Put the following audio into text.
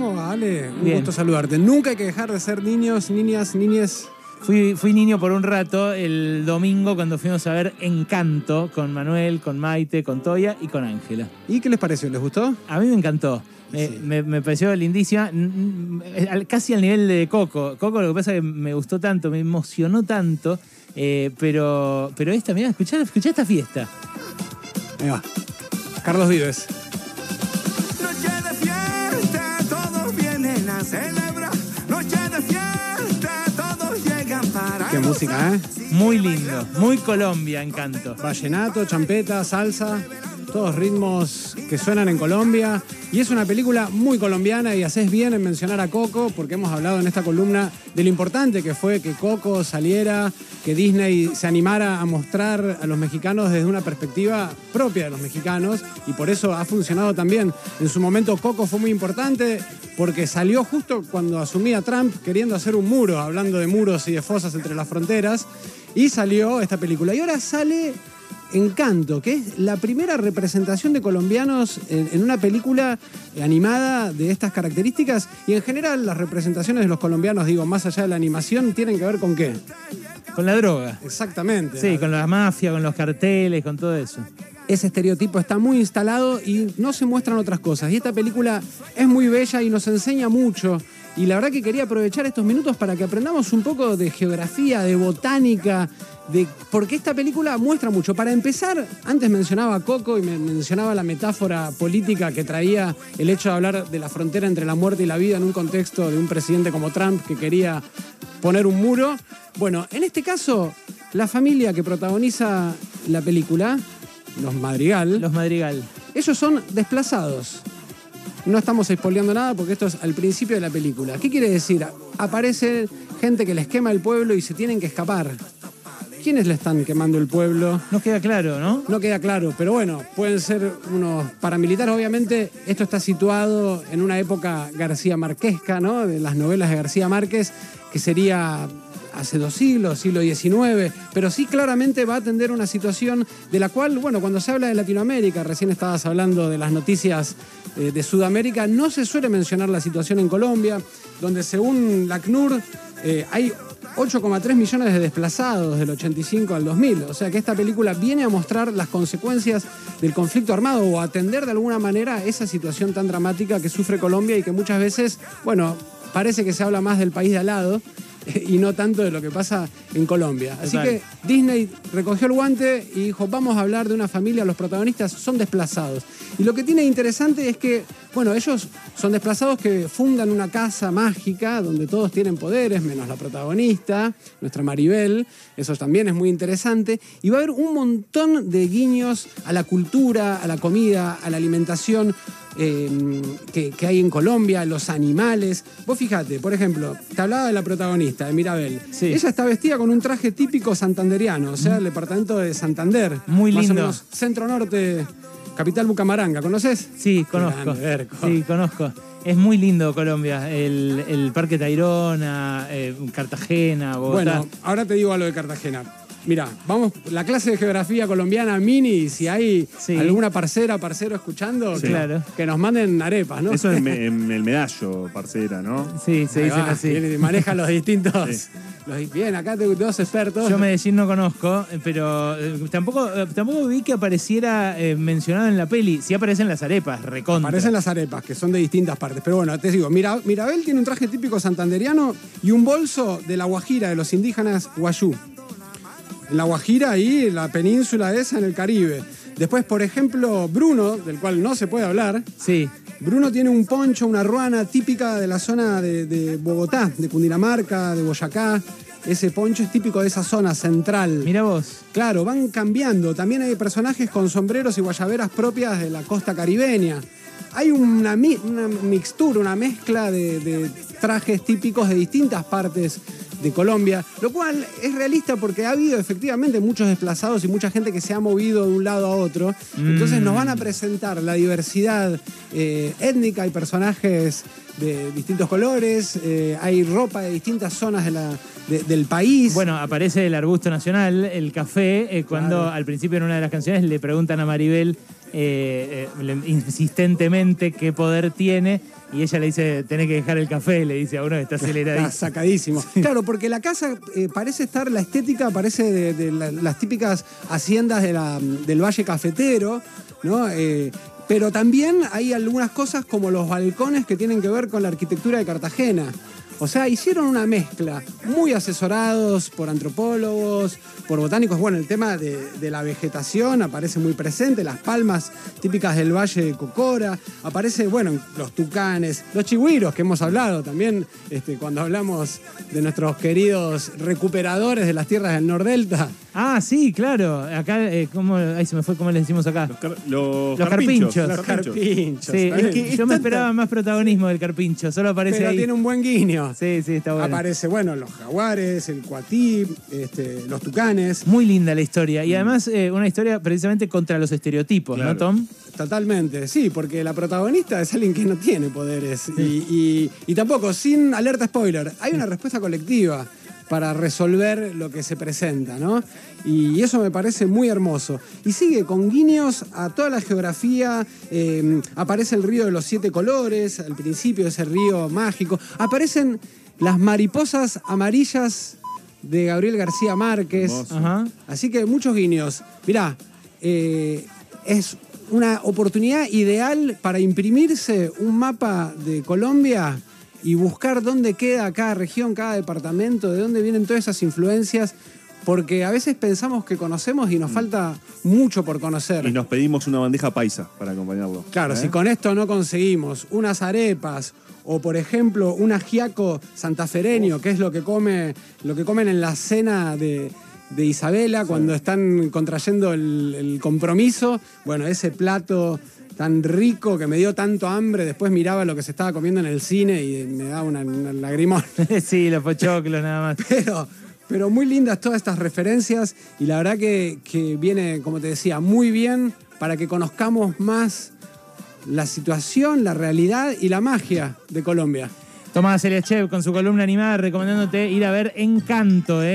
¿Cómo va, Ale? Un Bien. gusto saludarte. Nunca hay que dejar de ser niños, niñas, niñes. Fui, fui niño por un rato el domingo cuando fuimos a ver Encanto con Manuel, con Maite, con Toya y con Ángela. ¿Y qué les pareció? ¿Les gustó? A mí me encantó. Me, Sí. me- me pareció lindísima, al- casi al nivel de Coco. Coco lo que pasa es que me gustó tanto, me emocionó tanto, eh, pero, pero esta, mirá, escuchá, escuchá esta fiesta. Ahí va. Carlos Vives. Música, ¿eh? Muy lindo, muy Colombia, Encanto. Vallenato, champeta, salsa, todos ritmos que suenan en Colombia. Y es una película muy colombiana y haces bien en mencionar a Coco, porque hemos hablado en esta columna de lo importante que fue que Coco saliera, que Disney se animara a mostrar a los mexicanos desde una perspectiva propia de los mexicanos, y por eso ha funcionado también. En su momento Coco fue muy importante porque salió justo cuando asumía Trump queriendo hacer un muro, hablando de muros y de fosas entre las fronteras, y salió esta película. Y ahora sale Encanto, que es la primera representación de colombianos en, en una película animada de estas características. Y en general las representaciones de los colombianos, digo, más allá de la animación, tienen que ver con qué. Con la droga. Exactamente. Sí, con la mafia, con los carteles, con todo eso. Ese estereotipo está muy instalado y no se muestran otras cosas. Y esta película es muy bella y nos enseña mucho. Y la verdad que quería aprovechar estos minutos para que aprendamos un poco de geografía, de botánica, de porque esta película muestra mucho. Para empezar, antes mencionaba a Coco y me mencionaba la metáfora política que traía el hecho de hablar de la frontera entre la muerte y la vida en un contexto de un presidente como Trump que quería poner un muro. Bueno, en este caso, la familia que protagoniza la película, los Madrigal, Los Madrigal. ellos son desplazados. No estamos spoileando nada porque esto es al principio de la película. ¿Qué quiere decir? Aparece gente que les quema el pueblo y se tienen que escapar. ¿Quiénes le están quemando el pueblo? No queda claro, ¿no? No queda claro, pero bueno, pueden ser unos paramilitares. Obviamente, esto está situado en una época García Marquesca, ¿no? De las novelas de García Márquez, que sería hace dos siglos, siglo XIX, pero sí claramente va a atender una situación de la cual, bueno, cuando se habla de Latinoamérica, recién estabas hablando de las noticias eh, de Sudamérica, no se suele mencionar la situación en Colombia, donde según la CNUR eh, hay 8,3 millones de desplazados del 85 al 2000. O sea que esta película viene a mostrar las consecuencias del conflicto armado o atender de alguna manera esa situación tan dramática que sufre Colombia y que muchas veces, bueno, parece que se habla más del país de al lado y no tanto de lo que pasa en Colombia. Así Total. que Disney recogió el guante y dijo, vamos a hablar de una familia, los protagonistas son desplazados. Y lo que tiene interesante es que, bueno, ellos son desplazados que fundan una casa mágica donde todos tienen poderes, menos la protagonista, nuestra Maribel, eso también es muy interesante. Y va a haber un montón de guiños a la cultura, a la comida, a la alimentación. eh, que, que hay en Colombia, los animales. Vos fíjate, por ejemplo, te hablaba de la protagonista, de Mirabel. Sí. Ella está vestida con un traje típico santanderiano, o sea, el departamento de Santander. Muy Más o lindo. menos centro norte, capital Bucamaranga. ¿Conoces? Sí, conozco. grande. Sí, conozco. Es muy lindo Colombia. El, el Parque Tayrona, eh, Cartagena, Bogotá. Bueno, ahora te digo algo de Cartagena. Mira, vamos, la clase de geografía colombiana mini, si hay Sí. alguna parcera, parcero escuchando, Sí. que, Claro. que nos manden arepas, ¿no? Eso es me- en el medallo, parcera, ¿no? sí, se dicen va, así. viene maneja los distintos. Sí. los- bien, acá tengo dos expertos. Yo Medellín no conozco, eh, pero eh, tampoco, eh, tampoco vi que apareciera eh, mencionado en la peli. Sí aparecen las arepas, recontra. Aparecen las arepas, que son de distintas partes. Pero bueno, te digo, Mira, Mirabel tiene un traje típico santanderiano y un bolso de la Guajira, de los indígenas Guayú. En la Guajira, en la península esa, en el Caribe. Después, por ejemplo, Bruno, del cual no se puede hablar, Sí, Bruno tiene un poncho, una ruana típica de la zona de, de Bogotá, de Cundinamarca, de Boyacá. Ese poncho es típico de esa zona central. mira vos. Claro, van cambiando. También hay personajes con sombreros y guayaberas propias de la costa caribeña. Hay una, mi- una mixtura, una mezcla de, de trajes típicos de distintas partes de Colombia, lo cual es realista porque ha habido efectivamente muchos desplazados y mucha gente que se ha movido de un lado a otro. Entonces nos van a presentar la diversidad eh, étnica, hay personajes de distintos colores, eh, hay ropa de distintas zonas de la- de- del país. Bueno, aparece el arbusto nacional, el café, eh, cuando Claro. al principio en una de las canciones le preguntan a Maribel eh, eh, insistentemente qué poder tiene y ella le dice, tenés que dejar el café, le dice a uno que está Está aceleradísimo. sacadísimo. Claro, porque la casa eh, parece estar, la estética parece de, de la- las típicas haciendas de la- del Valle Cafetero, ¿no? Pero también hay algunas cosas como los balcones que tienen que ver con la arquitectura de Cartagena. O sea, hicieron una mezcla, muy asesorados por antropólogos, por botánicos. Bueno, el tema de, de la vegetación aparece muy presente, las palmas típicas del Valle de Cocora, aparece, bueno, los tucanes, los chigüiros que hemos hablado también este, cuando hablamos de nuestros queridos recuperadores de las tierras del Nordelta. Ah, sí, claro. Acá, eh, ¿cómo, ahí se me fue, ¿cómo le decimos acá? Los, car- los Los carpinchos. carpinchos. Los carpinchos. Sí, es que yo me esperaba más protagonismo del carpincho, solo aparece Pero ahí. tiene un buen guiño. Sí, sí, está bueno. Aparece, bueno, los jaguares, el cuatí, este, los tucanes. Muy linda la historia. Y además, eh, una historia precisamente contra los estereotipos, ¿no, Claro. Tom? Totalmente, sí, porque la protagonista es alguien que no tiene poderes. Y, y- y tampoco, sin alerta spoiler, hay una respuesta colectiva para resolver lo que se presenta, ¿no? Y eso me parece muy hermoso. Y sigue con guiños a toda la geografía. eh, aparece el río de los siete colores, al principio ese río mágico. Aparecen las mariposas amarillas de Gabriel García Márquez. Ajá. Así que muchos guiños. Mirá, eh, es una oportunidad ideal para imprimirse un mapa de Colombia y buscar dónde queda cada región, cada departamento, de dónde vienen todas esas influencias, porque a veces pensamos que conocemos y nos falta mucho por conocer. Y nos pedimos una bandeja paisa para acompañarlo. Claro, ¿Eh? si con esto no conseguimos unas arepas o por ejemplo un ajiaco santafereño, que es lo que come, lo que comen en la cena de, de Isabela cuando están contrayendo el, el compromiso, bueno, ese plato tan rico que me dio tanto hambre, después miraba lo que se estaba comiendo en el cine y me daba una, una lagrimón. sí, los pochoclos nada más. Pero, pero muy lindas todas estas referencias y la verdad que, que viene, como te decía, muy bien para que conozcamos más la situación, la realidad y la magia de Colombia. Tomás Eliachev con su columna animada recomendándote ir a ver Encanto, ¿eh?